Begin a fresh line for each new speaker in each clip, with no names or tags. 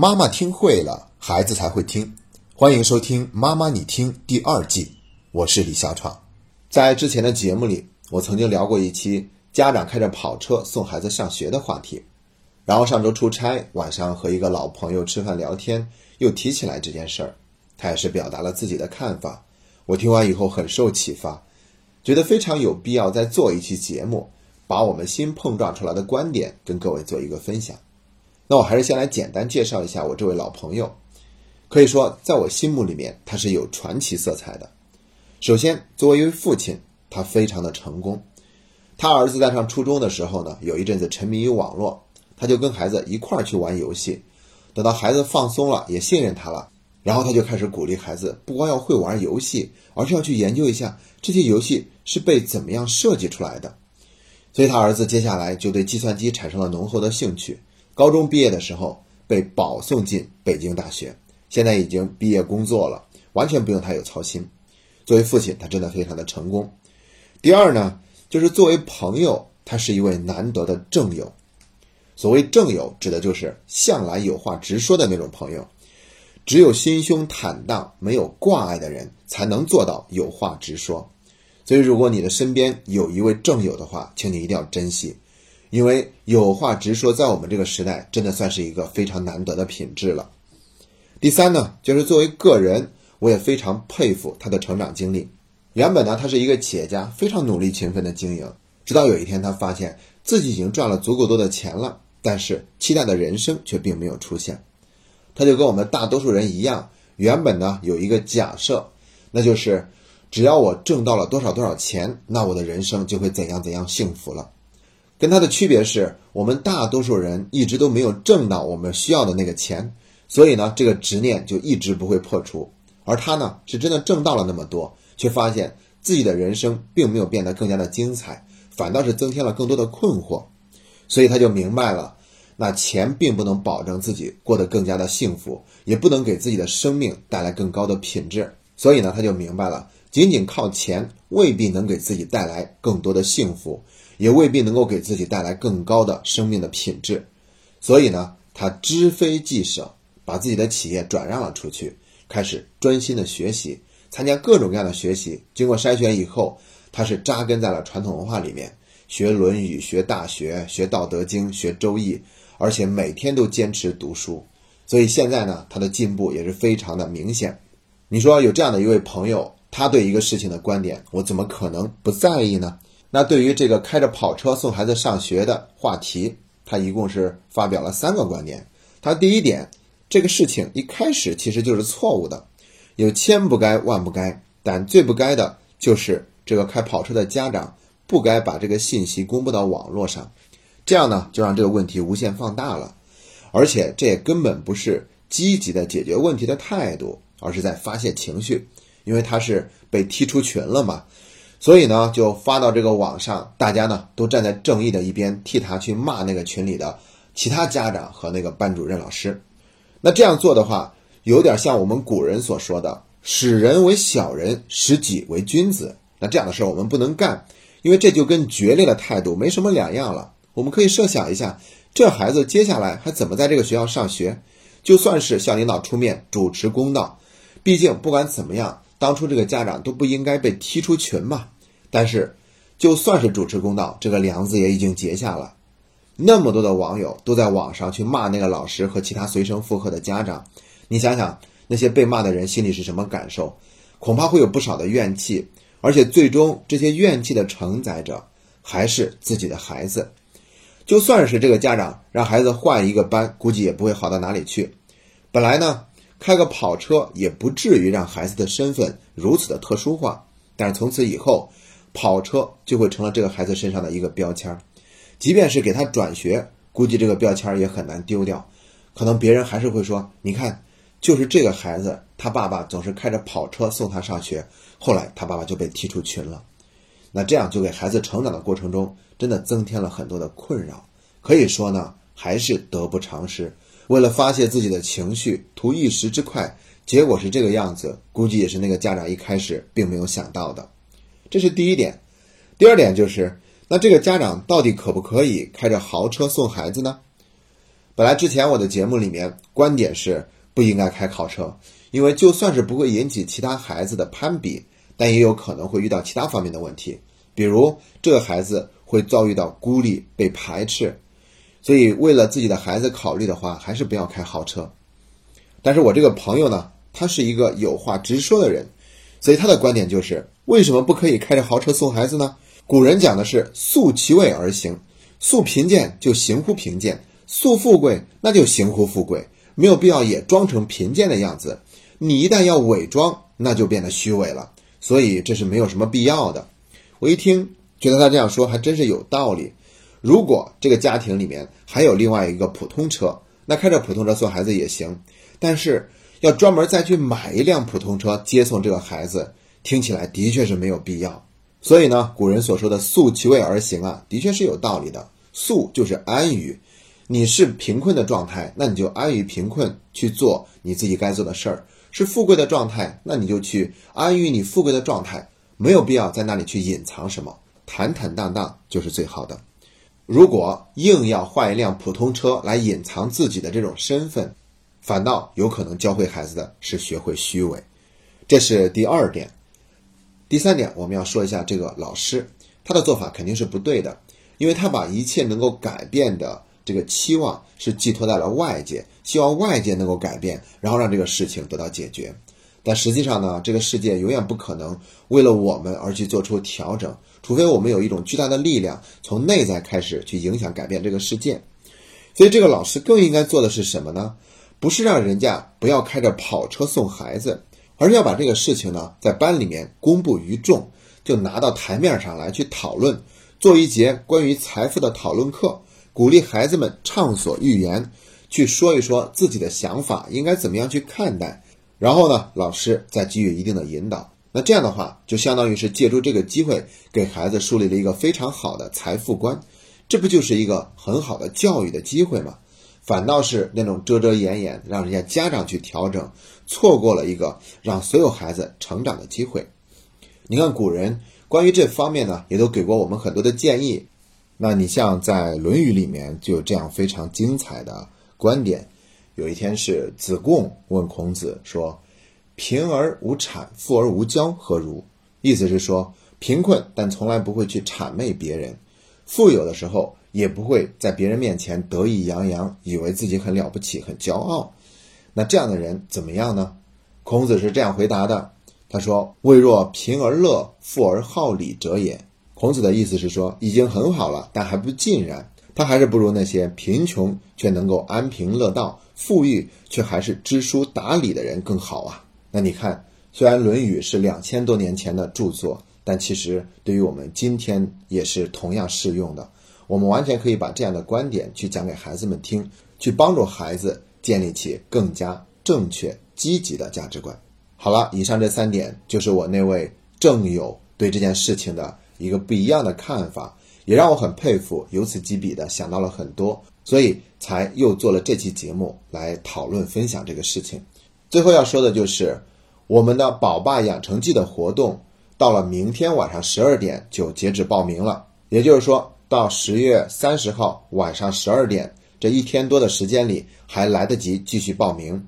妈妈听会了，孩子才会听。欢迎收听《妈妈你听》第二季，我是李小闯。在之前的节目里，我曾经聊过一期家长开着跑车送孩子上学的话题。然后上周出差，晚上和一个老朋友吃饭聊天，又提起来这件事儿，他也是表达了自己的看法。我听完以后很受启发，觉得非常有必要再做一期节目，把我们新碰撞出来的观点跟各位做一个分享。那我还是先来简单介绍一下我这位老朋友，可以说在我心目里面他是有传奇色彩的。首先，作为一位父亲，他非常的成功。他儿子在上初中的时候呢，有一阵子沉迷于网络，他就跟孩子一块儿去玩游戏。等到孩子放松了，也信任他了，然后他就开始鼓励孩子，不光要会玩游戏，而是要去研究一下这些游戏是被怎么样设计出来的。所以他儿子接下来就对计算机产生了浓厚的兴趣。高中毕业的时候被保送进北京大学，现在已经毕业工作了，完全不用他有操心。作为父亲，他真的非常的成功。第二呢，就是作为朋友，他是一位难得的正友。所谓正友，指的就是向来有话直说的那种朋友。只有心胸坦荡、没有挂碍的人，才能做到有话直说。所以，如果你的身边有一位正友的话，请你一定要珍惜。因为有话直说，在我们这个时代，真的算是一个非常难得的品质了。第三呢，就是作为个人，我也非常佩服他的成长经历。原本呢，他是一个企业家，非常努力勤奋的经营，直到有一天，他发现自己已经赚了足够多的钱了，但是期待的人生却并没有出现。他就跟我们大多数人一样，原本呢有一个假设，那就是只要我挣到了多少多少钱，那我的人生就会怎样怎样幸福了。跟他的区别是我们大多数人一直都没有挣到我们需要的那个钱，所以呢，这个执念就一直不会破除。而他呢，是真的挣到了那么多，却发现自己的人生并没有变得更加的精彩，反倒是增添了更多的困惑。所以他就明白了，那钱并不能保证自己过得更加的幸福，也不能给自己的生命带来更高的品质。所以呢，他就明白了，仅仅靠钱未必能给自己带来更多的幸福。也未必能够给自己带来更高的生命的品质，所以呢，他知非既舍，把自己的企业转让了出去，开始专心的学习，参加各种各样的学习。经过筛选以后，他是扎根在了传统文化里面，学《论语》，学《大学》，学《道德经》，学《周易》，而且每天都坚持读书。所以现在呢，他的进步也是非常的明显。你说有这样的一位朋友，他对一个事情的观点，我怎么可能不在意呢？那对于这个开着跑车送孩子上学的话题，他一共是发表了三个观点。他第一点，这个事情一开始其实就是错误的，有千不该万不该，但最不该的就是这个开跑车的家长不该把这个信息公布到网络上，这样呢就让这个问题无限放大了，而且这也根本不是积极的解决问题的态度，而是在发泄情绪，因为他是被踢出群了嘛。所以呢，就发到这个网上，大家呢都站在正义的一边，替他去骂那个群里的其他家长和那个班主任老师。那这样做的话，有点像我们古人所说的“使人为小人，使己为君子”。那这样的事儿我们不能干，因为这就跟决裂的态度没什么两样了。我们可以设想一下，这孩子接下来还怎么在这个学校上学？就算是校领导出面主持公道，毕竟不管怎么样。当初这个家长都不应该被踢出群嘛，但是就算是主持公道，这个梁子也已经结下了。那么多的网友都在网上去骂那个老师和其他随声附和的家长，你想想那些被骂的人心里是什么感受？恐怕会有不少的怨气，而且最终这些怨气的承载者还是自己的孩子。就算是这个家长让孩子换一个班，估计也不会好到哪里去。本来呢。开个跑车也不至于让孩子的身份如此的特殊化，但是从此以后，跑车就会成了这个孩子身上的一个标签儿。即便是给他转学，估计这个标签儿也很难丢掉。可能别人还是会说：“你看，就是这个孩子，他爸爸总是开着跑车送他上学，后来他爸爸就被踢出群了。”那这样就给孩子成长的过程中真的增添了很多的困扰。可以说呢，还是得不偿失。为了发泄自己的情绪，图一时之快，结果是这个样子，估计也是那个家长一开始并没有想到的。这是第一点。第二点就是，那这个家长到底可不可以开着豪车送孩子呢？本来之前我的节目里面观点是不应该开考车，因为就算是不会引起其他孩子的攀比，但也有可能会遇到其他方面的问题，比如这个孩子会遭遇到孤立、被排斥，所以为了自己的孩子考虑的话，还是不要开豪车。但是我这个朋友呢，他是一个有话直说的人，所以他的观点就是：为什么不可以开着豪车送孩子呢？古人讲的是“素其位而行”，素贫贱就行乎贫贱，素富贵那就行乎富贵，没有必要也装成贫贱的样子。你一旦要伪装，那就变得虚伪了。所以这是没有什么必要的。我一听，觉得他这样说还真是有道理。如果这个家庭里面还有另外一个普通车，那开着普通车送孩子也行。但是要专门再去买一辆普通车接送这个孩子，听起来的确是没有必要。所以呢，古人所说的“素其位而行”啊，的确是有道理的。素就是安于，你是贫困的状态，那你就安于贫困去做你自己该做的事儿；是富贵的状态，那你就去安于你富贵的状态，没有必要在那里去隐藏什么，坦坦荡荡就是最好的。如果硬要换一辆普通车来隐藏自己的这种身份，反倒有可能教会孩子的是学会虚伪，这是第二点。第三点，我们要说一下这个老师，他的做法肯定是不对的，因为他把一切能够改变的这个期望是寄托在了外界，希望外界能够改变，然后让这个事情得到解决。但实际上呢，这个世界永远不可能为了我们而去做出调整，除非我们有一种巨大的力量从内在开始去影响改变这个世界。所以，这个老师更应该做的是什么呢？不是让人家不要开着跑车送孩子，而是要把这个事情呢在班里面公布于众，就拿到台面上来去讨论，做一节关于财富的讨论课，鼓励孩子们畅所欲言，去说一说自己的想法应该怎么样去看待，然后呢，老师再给予一定的引导。那这样的话，就相当于是借助这个机会给孩子树立了一个非常好的财富观，这不就是一个很好的教育的机会吗？反倒是那种遮遮掩掩，让人家家长去调整，错过了一个让所有孩子成长的机会。你看古人关于这方面呢，也都给过我们很多的建议。那你像在《论语》里面就有这样非常精彩的观点。有一天是子贡问孔子说：“贫而无谄，富而无骄，何如？”意思是说，贫困但从来不会去谄媚别人，富有的时候。也不会在别人面前得意洋洋，以为自己很了不起、很骄傲。那这样的人怎么样呢？孔子是这样回答的：“他说，未若贫而乐，富而好礼者也。”孔子的意思是说，已经很好了，但还不尽然。他还是不如那些贫穷却能够安贫乐道、富裕却还是知书达理的人更好啊。那你看，虽然《论语》是两千多年前的著作，但其实对于我们今天也是同样适用的。我们完全可以把这样的观点去讲给孩子们听，去帮助孩子建立起更加正确、积极的价值观。好了，以上这三点就是我那位正友对这件事情的一个不一样的看法，也让我很佩服，由此及彼的想到了很多，所以才又做了这期节目来讨论分享这个事情。最后要说的就是，我们的宝爸养成记的活动到了明天晚上十二点就截止报名了，也就是说。到十月三十号晚上十二点，这一天多的时间里还来得及继续报名。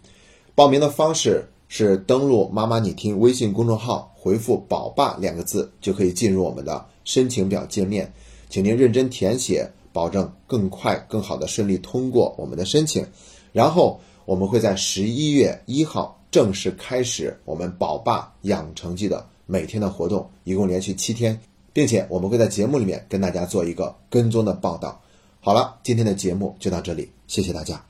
报名的方式是登录“妈妈你听”微信公众号，回复“宝爸”两个字，就可以进入我们的申请表界面。请您认真填写，保证更快、更好的顺利通过我们的申请。然后我们会在十一月一号正式开始我们“宝爸养成记”的每天的活动，一共连续七天。并且我们会在节目里面跟大家做一个跟踪的报道。好了，今天的节目就到这里，谢谢大家。